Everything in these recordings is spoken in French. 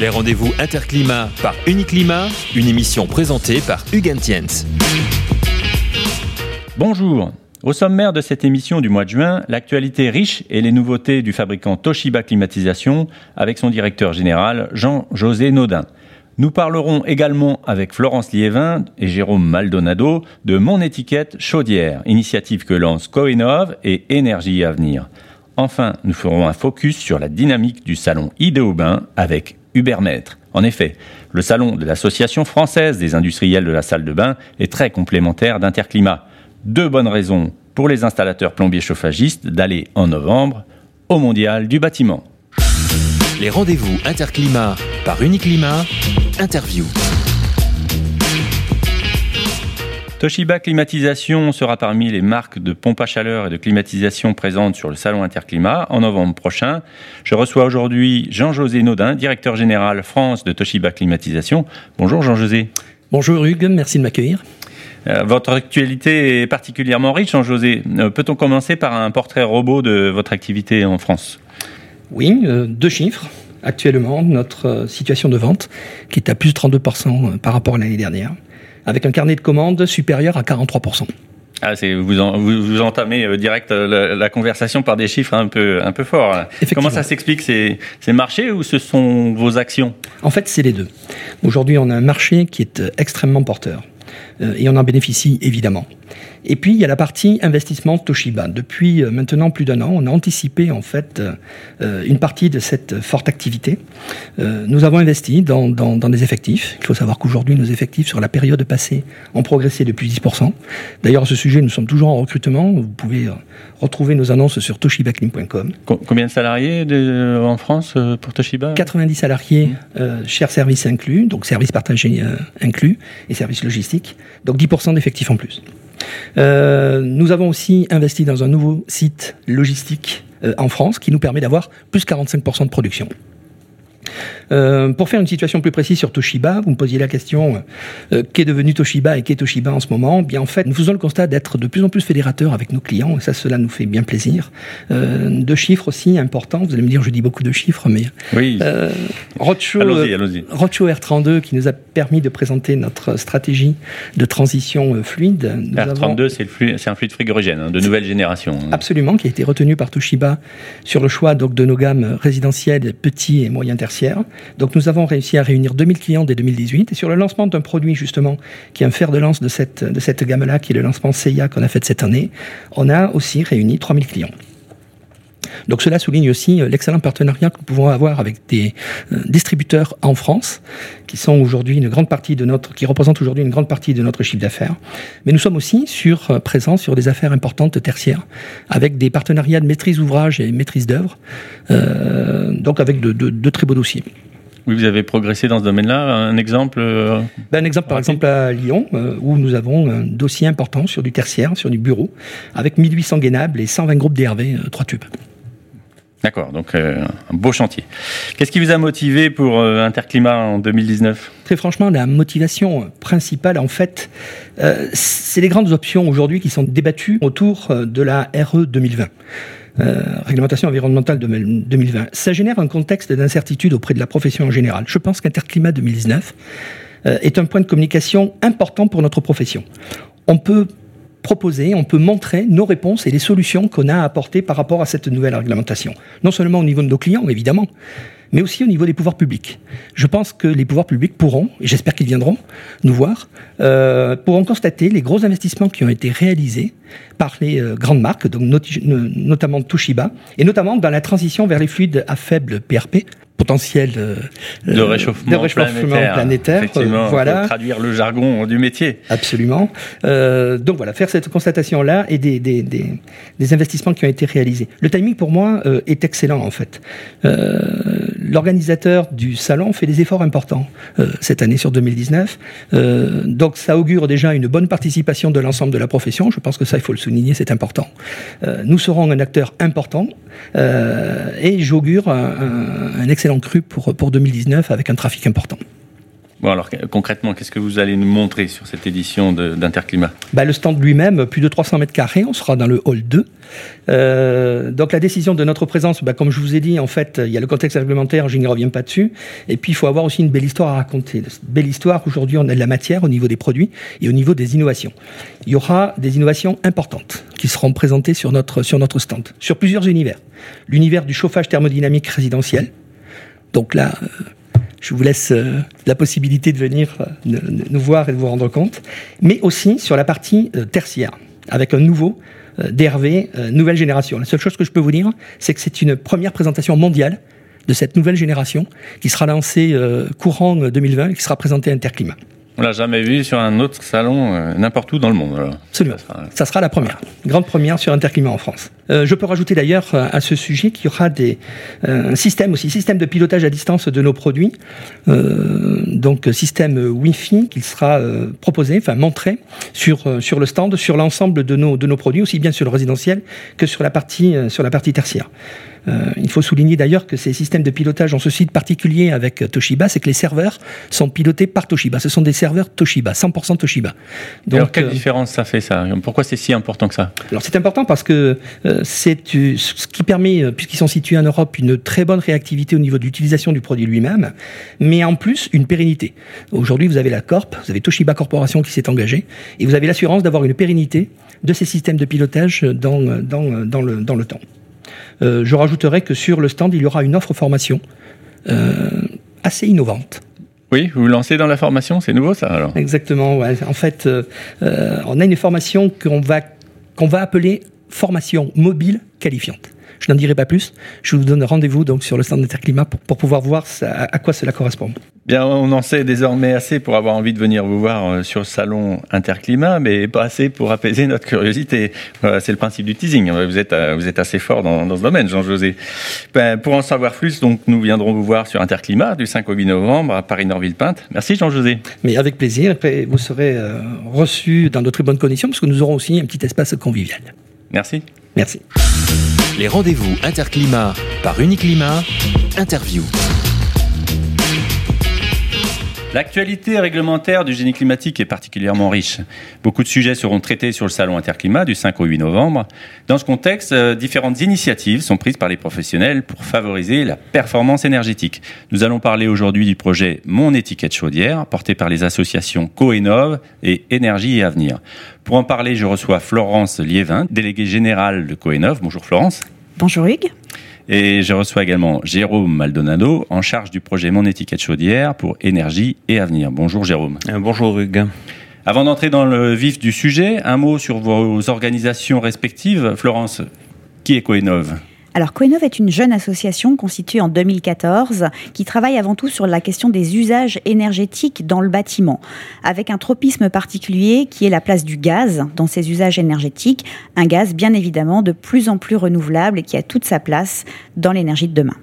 Les rendez-vous Interclimat par Uniclimat, une émission présentée par Hugues Tiens. Bonjour. Au sommaire de cette émission du mois de juin, l'actualité riche et les nouveautés du fabricant Toshiba Climatisation avec son directeur général Jean-José Naudin. Nous parlerons également avec Florence Liévin et Jérôme Maldonado de Mon étiquette chaudière, initiative que lance Coinov et Énergie Avenir. Enfin, nous ferons un focus sur la dynamique du salon Idéobain avec En effet, le salon de l'Association française des industriels de la salle de bain est très complémentaire d'Interclimat. Deux bonnes raisons pour les installateurs plombiers chauffagistes d'aller en novembre au Mondial du bâtiment. Les rendez-vous Interclimat par Uniclimat, interview. Toshiba Climatisation sera parmi les marques de pompe à chaleur et de climatisation présentes sur le salon Interclimat en novembre prochain. Je reçois aujourd'hui Jean-José Naudin, directeur général France de Toshiba Climatisation. Bonjour Jean-José. Bonjour Hugues, merci de m'accueillir. Euh, votre actualité est particulièrement riche, Jean-José. Euh, peut-on commencer par un portrait robot de votre activité en France? Oui, euh, deux chiffres actuellement notre situation de vente, qui est à plus de 32% par rapport à l'année dernière avec un carnet de commandes supérieur à 43%. Ah, vous, vous, entamez euh, direct euh, la, conversation par des chiffres un peu, un peu forts. Comment ça s'explique C'est marché ou ce sont vos actions? En fait, c'est les deux. Aujourd'hui, on a un marché qui est euh, extrêmement porteur. Et on en bénéficie évidemment. Et puis, il y a la partie investissement Toshiba. Depuis euh, maintenant plus d'un an, on a anticipé en fait euh, une partie de cette forte activité. Euh, nous avons investi dans, dans, des effectifs. Il faut savoir qu'aujourd'hui, nos effectifs sur la période passée ont progressé depuis 10%. D'ailleurs, à ce sujet, nous sommes toujours en recrutement. Vous pouvez retrouver nos annonces sur toshibaclim.com. Combien de salariés en France pour Toshiba? 90 salariés, mmh. chers services inclus, donc services partagés inclus, et services logistiques. Donc 10% d'effectifs en plus. Euh, nous avons aussi investi dans un nouveau site logistique euh, en France qui nous permet d'avoir plus 45% de production. Euh, pour faire une situation plus précise sur Toshiba, vous me posiez la question euh, qu'est devenu Toshiba et qu'est Toshiba en ce moment? Bien en fait, nous faisons le constat d'être de plus en plus fédérateurs avec nos clients et ça, cela nous fait bien plaisir. Euh, deux chiffres aussi importants. Vous allez me dire, je dis beaucoup de chiffres, mais oui. Euh, Roadshow, R32 qui nous a permis de présenter notre stratégie de transition fluide. R32, c'est un fluide frigorigène hein, de nouvelle génération. Absolument, qui a été retenu par Toshiba sur le choix donc de nos gammes résidentielles petits et moyens tertiaires. Donc nous avons réussi à réunir 2000 clients dès 2018 et sur le lancement d'un produit justement qui est un fer de lance de cette, de cette gamme-là, qui est le lancement CIA qu'on a fait cette année, on a aussi réuni 3000 clients. Donc cela souligne aussi euh, l'excellent partenariat que nous pouvons avoir avec des euh, distributeurs en France, qui sont aujourd'hui une grande partie de notre, qui représentent aujourd'hui une grande partie de notre chiffre d'affaires. Mais nous sommes aussi sur, euh, présents sur des affaires importantes tertiaires, avec des partenariats de maîtrise ouvrage et maîtrise d'œuvre, donc avec de, très beaux dossiers. Oui, vous avez progressé dans ce domaine-là. Un exemple ben, Un exemple, par exemple, à Lyon, où nous avons un dossier important sur du tertiaire, sur du bureau, avec 1800 gainables et 120 groupes DRV, 3 tubes. D'accord, donc euh, un beau chantier. Qu'est-ce qui vous a motivé pour euh, Interclimat en 2019 Très franchement, la motivation principale, en fait, euh, c'est les grandes options aujourd'hui qui sont débattues autour de la RE 2020. réglementation environnementale de 2020. Ça génère un contexte d'incertitude auprès de la profession en général. Je pense qu'Interclimat 2019 est un point de communication important pour notre profession. On peut proposer, on peut montrer nos réponses et les solutions qu'on a apportées par rapport à cette nouvelle réglementation. Non seulement au niveau de nos clients, évidemment, mais aussi au niveau des pouvoirs publics. Je pense que les pouvoirs publics pourront, et j'espère qu'ils viendront nous voir, euh, pourront constater les gros investissements qui ont été réalisés par les euh, grandes marques, notamment Toshiba, et notamment dans la transition vers les fluides à faible PRP, potentiel euh, de réchauffement, planétaire. voilà. traduire le jargon du métier. Absolument. donc voilà, faire cette constatation-là et des, des, des, des, investissements qui ont été réalisés. Le timing pour moi est excellent en fait l'organisateur du salon fait des efforts importants euh, cette année sur 2019. Euh, donc ça augure déjà une bonne participation de l'ensemble de la profession. Je pense que ça, il faut le souligner, c'est important. Euh, nous serons un acteur important et j'augure un, excellent cru pour, pour 2019 avec un trafic important. Alors concrètement, qu'est-ce que vous allez nous montrer sur cette édition d'Interclimat? Bah, Le stand lui-même, plus de 300 mètres carrés, on sera dans le hall 2. Euh, donc la décision de notre présence, bah, comme je vous ai dit, en fait, il y a le contexte réglementaire, je n'y reviens pas dessus. Et puis il faut avoir aussi une belle histoire à raconter. Belle histoire, aujourd'hui, on a de la matière au niveau des produits et au niveau des innovations. Il y aura des innovations importantes qui seront présentées sur notre, sur notre stand, sur plusieurs univers. L'univers du chauffage thermodynamique résidentiel. Donc là, euh, je vous laisse euh, la possibilité de venir euh, nous voir et de vous rendre compte, mais aussi sur la partie euh, tertiaire, avec un nouveau DRV, nouvelle génération. La seule chose que je peux vous dire, c'est que c'est une première présentation mondiale de cette nouvelle génération qui sera lancée courant 2020 et qui sera présentée à Interclimat. On l'a jamais vu sur un autre salon euh, n'importe où dans le monde. Alors. Absolument. Ça sera, la première, grande première sur Interclimat en France. Euh, je peux rajouter d'ailleurs euh, à ce sujet qu'il y aura des, un système aussi, système de pilotage à distance de nos produits, donc système Wi-Fi qui sera proposé, enfin montré sur, sur le stand, sur l'ensemble de nos, de nos produits, aussi bien sur le résidentiel que sur la partie, sur la partie tertiaire. Euh, il faut souligner d'ailleurs que ces systèmes de pilotage ont ce site particulier avec Toshiba, c'est que les serveurs sont pilotés par Toshiba. Ce sont des serveurs Toshiba, 100% Toshiba. Donc, alors quelle euh, différence ça fait ça? Pourquoi c'est si important que ça? Alors c'est important parce que euh, c'est ce qui permet, puisqu'ils sont situés en Europe, une très bonne réactivité au niveau de l'utilisation du produit lui-même, mais en plus une pérennité. Aujourd'hui, vous avez la Corp, vous avez Toshiba Corporation qui s'est engagée, et vous avez l'assurance d'avoir une pérennité de ces systèmes de pilotage dans, dans, dans, le, dans le temps. Euh, je rajouterai que sur le stand, il y aura une offre formation euh, assez innovante. Oui, vous vous lancez dans la formation, c'est nouveau ça alors? Exactement, en fait, euh, on a une formation qu'on va, qu'on va appeler formation mobile qualifiante. Je n'en dirai pas plus. Je vous donne rendez-vous donc sur le stand d'Interclimat pour, pour pouvoir voir à quoi cela correspond. Bien, on en sait désormais assez pour avoir envie de venir vous voir euh, sur le salon Interclimat, mais pas assez pour apaiser notre curiosité. c'est le principe du teasing. Vous êtes, euh, vous êtes assez fort dans, dans ce domaine, Jean-José. Ben, pour en savoir plus, donc, nous viendrons vous voir sur Interclimat du 5 au 8 novembre à Paris-Nord-Ville-Pinte. Merci, Jean-José. Mais avec plaisir. Et vous serez euh, reçu dans de très bonnes conditions parce que nous aurons aussi un petit espace convivial. Merci. Merci. Les rendez-vous Interclimat par Uniclimat, interview. L'actualité réglementaire du génie climatique est particulièrement riche. Beaucoup de sujets seront traités sur le salon Interclimat du 5 au 8 novembre. Dans ce contexte, euh, différentes initiatives sont prises par les professionnels pour favoriser la performance énergétique. Nous allons parler aujourd'hui du projet Mon étiquette chaudière, porté par les associations Coenov et Énergie et Avenir. Pour en parler, je reçois Florence Liévin, déléguée générale de Coenov. Bonjour Florence. Bonjour Hugues. Et je reçois également Jérôme Maldonado, en charge du projet Mon étiquette chaudière pour énergie et avenir. Bonjour Jérôme. Euh, bonjour Hugues. Avant d'entrer dans le vif du sujet, un mot sur vos organisations respectives. Florence, qui est Coenov alors Coenov est une jeune association constituée en 2014 qui travaille avant tout sur la question des usages énergétiques dans le bâtiment, avec un tropisme particulier qui est la place du gaz dans ces usages énergétiques, un gaz bien évidemment de plus en plus renouvelable et qui a toute sa place dans l'énergie de demain.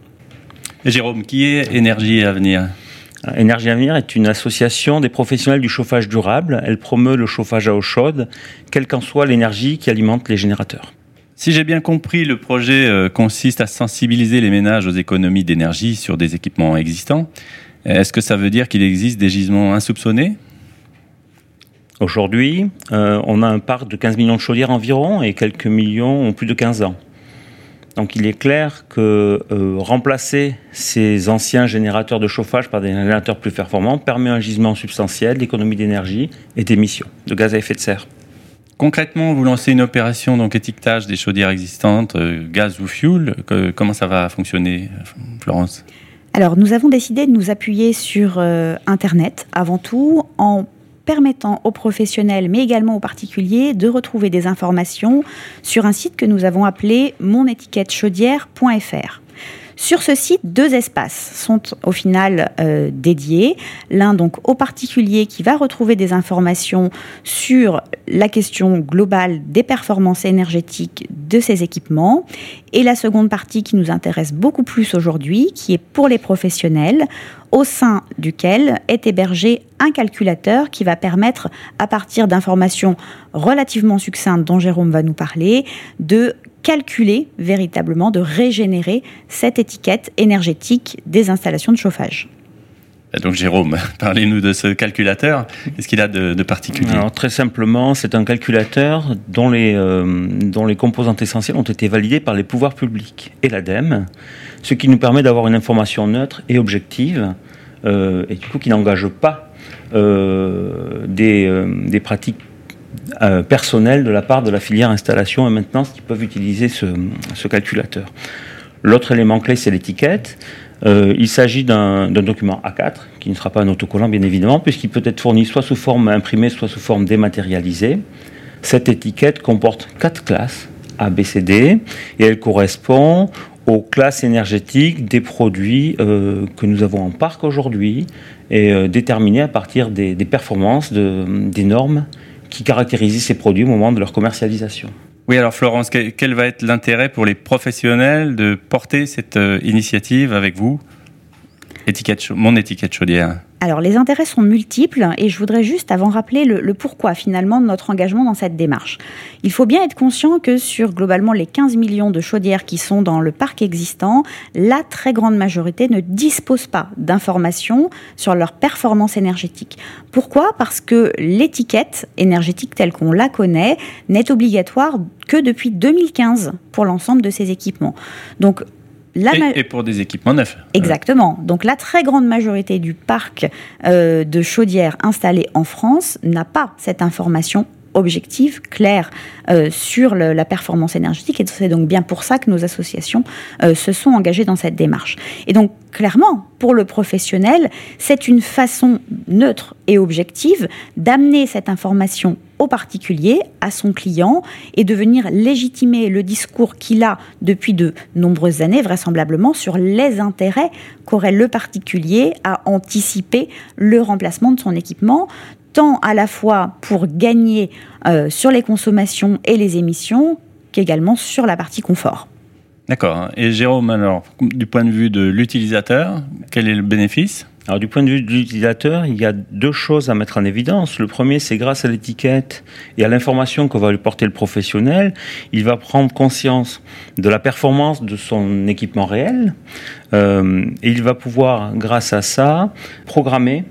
Jérôme, qui est Énergie Avenir Énergie Avenir est une association des professionnels du chauffage durable. Elle promeut le chauffage à eau chaude, quelle qu'en soit l'énergie qui alimente les générateurs. Si j'ai bien compris, le projet euh, consiste à sensibiliser les ménages aux économies d'énergie sur des équipements existants. Est-ce que ça veut dire qu'il existe des gisements insoupçonnés? Aujourd'hui, euh, on a un parc de 15 millions de chaudières environ et quelques millions ont plus de 15 ans. Donc il est clair que euh, remplacer ces anciens générateurs de chauffage par des générateurs plus performants permet un gisement substantiel d'économie d'énergie et d'émissions de gaz à effet de serre. Concrètement, vous lancez une opération donc étiquetage des chaudières existantes, euh, gaz ou fuel. comment ça va fonctionner, Florence? Alors, nous avons décidé de nous appuyer sur euh, Internet avant tout en permettant aux professionnels, mais également aux particuliers, de retrouver des informations sur un site que nous avons appelé monétiquettechaudière.fr. Sur ce site, deux espaces sont au final euh, dédiés. L'un donc au particulier qui va retrouver des informations sur la question globale des performances énergétiques de ces équipements. Et la seconde partie qui nous intéresse beaucoup plus aujourd'hui, qui est pour les professionnels, au sein duquel est hébergé un calculateur qui va permettre, à partir d'informations relativement succinctes dont Jérôme va nous parler, de calculer véritablement, de régénérer cette étiquette énergétique des installations de chauffage. Donc Jérôme, parlez-nous de ce calculateur. Qu'est-ce qu'il a de, particulier? Alors très simplement, c'est un calculateur dont les, euh, dont les composantes essentielles ont été validées par les pouvoirs publics et l'ADEME, ce qui nous permet d'avoir une information neutre et objective, euh, et du coup qui n'engage pas euh, des, des, pratiques personnelles de la part de la filière installation et maintenance qui peuvent utiliser ce, calculateur. L'autre élément clé, c'est l'étiquette. Euh, il s'agit d'un document A4 qui ne sera pas un autocollant bien évidemment puisqu'il peut être fourni soit sous forme imprimée soit sous forme dématérialisée. Cette étiquette comporte quatre classes A, B, C, D et elle correspond aux classes énergétiques des produits euh, que nous avons en parc aujourd'hui et euh, déterminées à partir des, performances de, des normes qui caractérisent ces produits au moment de leur commercialisation. Oui, alors Florence, quel va être l'intérêt pour les professionnels de porter cette euh, initiative avec vous? Mon étiquette chaudière alors les intérêts sont multiples et je voudrais juste avant rappeler le, pourquoi finalement de notre engagement dans cette démarche. Il faut bien être conscient que sur globalement les 15 millions de chaudières qui sont dans le parc existant, la très grande majorité ne dispose pas d'informations sur leur performance énergétique. Pourquoi? Parce que l'étiquette énergétique telle qu'on la connaît n'est obligatoire que depuis 2015 pour l'ensemble de ces équipements. Donc et, pour des équipements neufs. Exactement. Donc la très grande majorité du parc euh, de chaudières installées en France n'a pas cette information objective, claire euh, sur la performance énergétique. Et c'est donc bien pour ça que nos associations euh, se sont engagées dans cette démarche. Et donc, clairement, pour le professionnel, c'est une façon neutre et objective d'amener cette information au particulier, à son client, et de venir légitimer le discours qu'il a depuis de nombreuses années, vraisemblablement, sur les intérêts qu'aurait le particulier à anticiper le remplacement de son équipement, tant à la fois pour gagner euh, sur les consommations et les émissions, qu'également sur la partie confort. D'accord. Et Jérôme, alors, du point de vue de l'utilisateur, quel est le bénéfice? Alors du point de vue de l'utilisateur, il y a deux choses à mettre en évidence. Le premier, c'est grâce à l'étiquette et à l'information que va lui porter le professionnel, il va prendre conscience de la performance de son équipement réel euh, et il va pouvoir, grâce à ça, programmer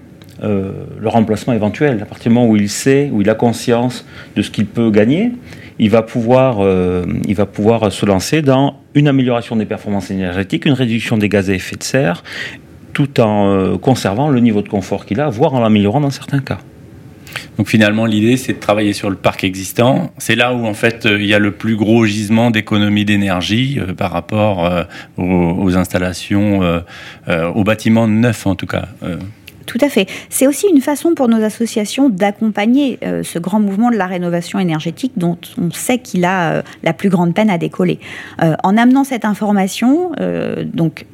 euh, le remplacement éventuel. À partir du moment où il sait, où il a conscience de ce qu'il peut gagner, il va pouvoir, euh, il va pouvoir se lancer dans une amélioration des performances énergétiques, une réduction des gaz à effet de serre tout en euh, conservant le niveau de confort qu'il a, voire en l'améliorant dans certains cas. Donc finalement, l'idée, c'est de travailler sur le parc existant. C'est là où en fait il y a le plus gros gisement d'économie d'énergie par rapport aux, installations, aux bâtiments neufs en tout cas. Tout à fait. C'est aussi une façon pour nos associations d'accompagner ce grand mouvement de la rénovation énergétique dont on sait qu'il a la plus grande peine à décoller. en amenant cette information, donc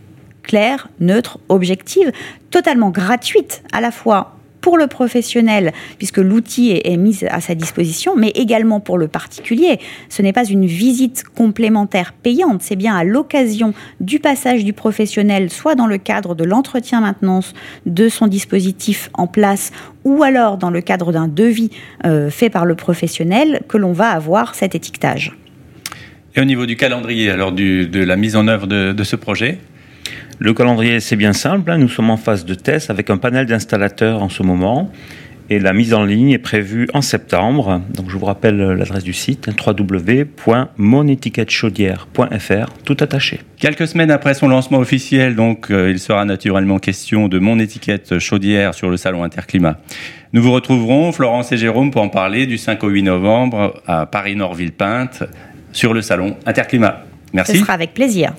claire, neutre, objective, totalement gratuite à la fois pour le professionnel, puisque l'outil est, mis à sa disposition, mais également pour le particulier. Ce n'est pas une visite complémentaire payante, c'est bien à l'occasion du passage du professionnel, soit dans le cadre de l'entretien-maintenance de son dispositif en place, ou alors dans le cadre d'un devis euh, fait par le professionnel, que l'on va avoir cet étiquetage. Et au niveau du calendrier, alors de la mise en œuvre de ce projet? Le calendrier, c'est bien simple. Hein. Nous sommes en phase de test avec un panel d'installateurs en ce moment. Et la mise en ligne est prévue en septembre. Donc je vous rappelle l'adresse du site www.monetiquettechaudière.fr, tout attaché. Quelques semaines après son lancement officiel, donc euh, il sera naturellement question de mon étiquette chaudière sur le salon Interclimat. Nous vous retrouverons, Florence et Jérôme, pour en parler du 5 au 8 novembre à Paris-Nord-Villepinte sur le salon Interclimat. Merci. Ce sera avec plaisir.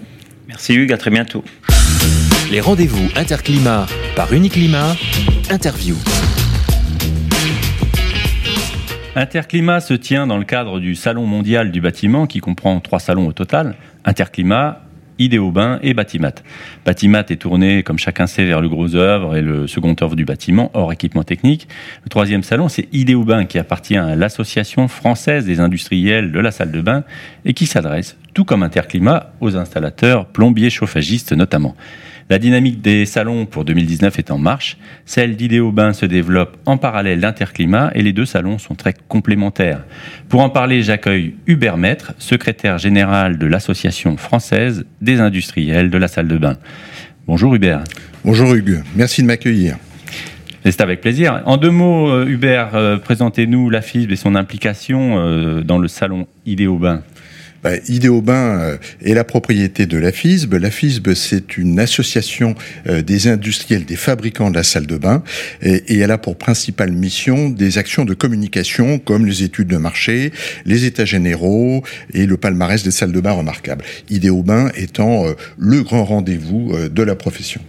Merci Hugues, à très bientôt. Les rendez-vous Interclimat par Uniclimat, interview. Interclimat se tient dans le cadre du Salon mondial du bâtiment qui comprend trois salons au total, Interclimat, Idéobain et Batimat. Batimat est tourné, comme chacun sait, vers le gros œuvre et le second œuvre du bâtiment, hors équipement technique. Le troisième salon, c'est Idéobain, qui appartient à l'Association française des industriels de la salle de bain et qui s'adresse, tout comme Interclimat, aux installateurs, plombiers, chauffagistes notamment. La dynamique des salons pour 2019 est en marche. Celle d'Idéobain se développe en parallèle d'Interclimat et les deux salons sont très complémentaires. Pour en parler, j'accueille Hubert Maître, secrétaire général de l'Association française des industriels de la salle de bain. Bonjour Hubert. Bonjour Hugues, merci de m'accueillir. C'est avec plaisir. En deux mots, euh, Hubert, euh, présentez-nous la FISB et son implication euh, dans le salon Idéobain. Bah, Idéobain est la propriété de la FISB. La FISB, c'est une association des industriels, des fabricants de la salle de bain, et, elle a pour principale mission des actions de communication comme les études de marché, les états généraux et le palmarès des salles de bain remarquables. Idéobain étant le grand rendez-vous de la profession.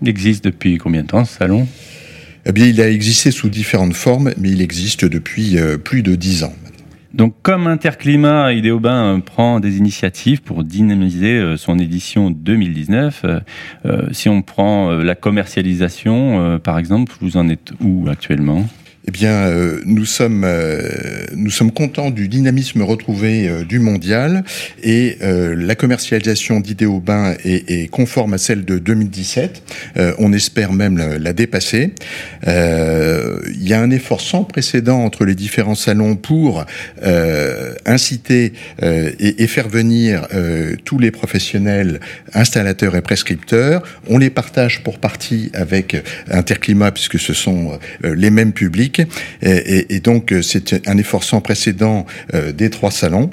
Il existe depuis combien de temps ce salon? Eh bien, il a existé sous différentes formes, mais il existe depuis euh, plus de dix ans. Donc, comme Interclimat, Idéobain prend des initiatives pour dynamiser euh, son édition 2019. Euh, si on prend la commercialisation, par exemple, vous en êtes où actuellement? Eh bien, euh, nous sommes euh, nous sommes contents du dynamisme retrouvé euh, du mondial et la commercialisation d'Idéobain est, est, conforme à celle de 2017. on espère même la, dépasser. Il y a un effort sans précédent entre les différents salons pour inciter et, et, faire venir tous les professionnels, installateurs et prescripteurs. On les partage pour partie avec Interclimat puisque ce sont les mêmes publics et, donc, euh, c'est un effort sans précédent euh, des trois salons.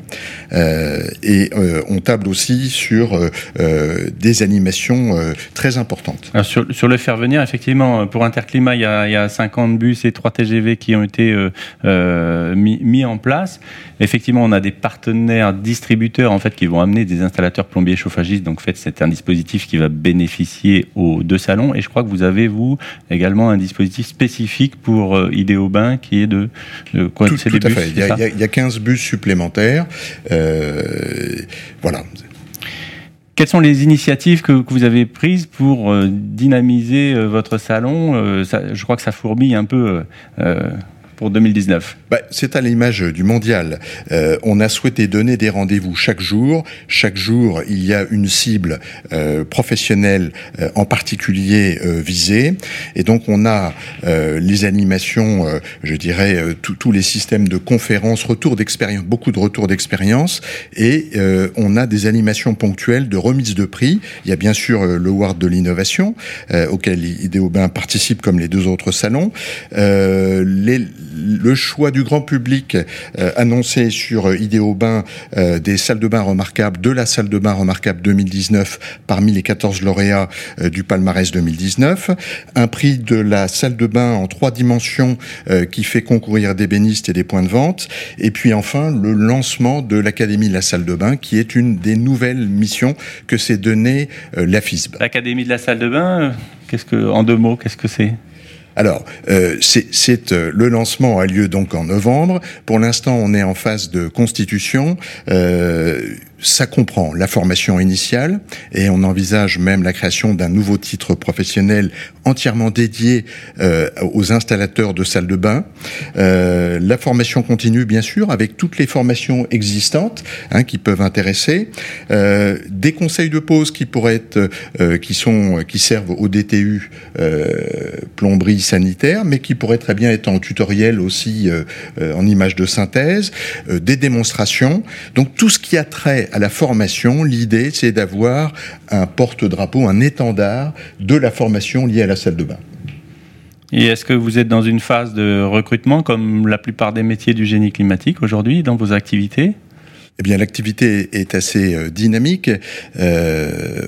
Euh, et on table aussi sur des animations très importantes. sur, le faire venir, effectivement, pour Interclimat, il y a, il y a 50 bus et 3 TGV qui ont été mis, en place. Effectivement, on a des partenaires distributeurs en fait qui vont amener des installateurs plombiers chauffagistes. Donc, en fait, c'est un dispositif qui va bénéficier aux deux salons. Et je crois que vous avez vous également un dispositif spécifique pour bain qui est de, quoi Tout, à fait. Il y, a, 15 bus supplémentaires. Euh, voilà. Quelles sont les initiatives que, vous avez prises pour euh, dynamiser euh, votre salon? Je crois que ça fourmille un peu 2019 bah, C'est à l'image du mondial. Euh, on a souhaité donner des rendez-vous chaque jour. Chaque jour, il y a une cible euh, professionnelle euh, en particulier visée. Et donc, on a les animations, je dirais, tous les systèmes de conférences, retour d'expérience, beaucoup de retours d'expérience. Et on a des animations ponctuelles de remise de prix. Il y a bien sûr le Ward de l'innovation, auquel Idéobain participe comme les deux autres salons. les, le choix du grand public euh, annoncé sur euh, Idéobain euh, des salles de bain remarquables, de la salle de bain remarquable 2019 parmi les 14 lauréats du palmarès 2019, un prix de la salle de bain en trois dimensions qui fait concourir des bénistes et des points de vente, et puis enfin le lancement de l'Académie de la salle de bain qui est une des nouvelles missions que s'est donnée la FISB. L'Académie de la salle de bain, qu'est-ce que, en deux mots, qu'est-ce que c'est? Alors, euh, euh, le lancement a lieu donc en novembre. Pour l'instant, on est en phase de constitution. Euh, ça comprend la formation initiale et on envisage même la création d'un nouveau titre professionnel entièrement dédié euh, aux installateurs de salles de bain. Euh, la formation continue, bien sûr, avec toutes les formations existantes hein, qui peuvent intéresser. Euh, des conseils de pause qui pourraient être, qui sont, qui servent au DTU plomberie sanitaire, mais qui pourraient très bien être en tutoriel aussi en image de synthèse. des démonstrations. Donc tout ce qui a trait à la formation, l'idée, c'est d'avoir un porte-drapeau, un étendard de la formation liée à la salle de bain. Et est-ce que vous êtes dans une phase de recrutement comme la plupart des métiers du génie climatique aujourd'hui dans vos activités? Eh bien, l'activité est assez euh, dynamique. Euh,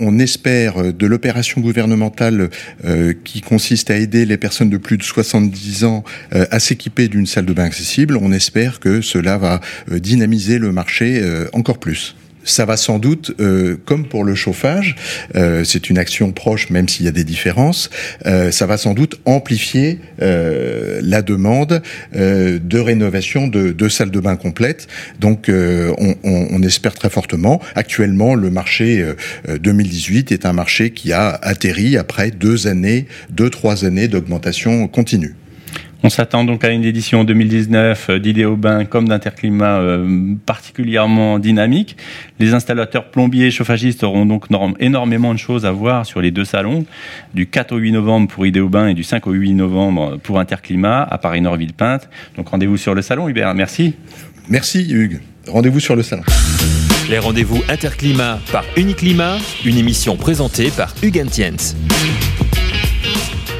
on, espère de l'opération gouvernementale euh, qui consiste à aider les personnes de plus de 70 ans à s'équiper d'une salle de bain accessible. On espère que cela va dynamiser le marché encore plus ça va sans doute, euh, comme pour le chauffage, euh, c'est une action proche, même s'il y a des différences, euh, ça va sans doute amplifier la demande de rénovation de, salles de bain complètes. Donc, on, on, espère très fortement. Actuellement, le marché 2018 est un marché qui a atterri après deux années, deux trois années d'augmentation continue. On s'attend donc à une édition 2019 d'Idéobain comme d'Interclimat euh, particulièrement dynamique. Les installateurs plombiers et chauffagistes auront donc énormément de choses à voir sur les deux salons, du 4 au 8 novembre pour Idéobain et du 5 au 8 novembre pour Interclimat à Paris-Nord-Villepinte. Donc rendez-vous sur le salon, Hubert. Merci. Merci Hugues. Rendez-vous sur le salon. Les rendez-vous Interclimat par Uniclimat, une émission présentée par Hugues Entiens.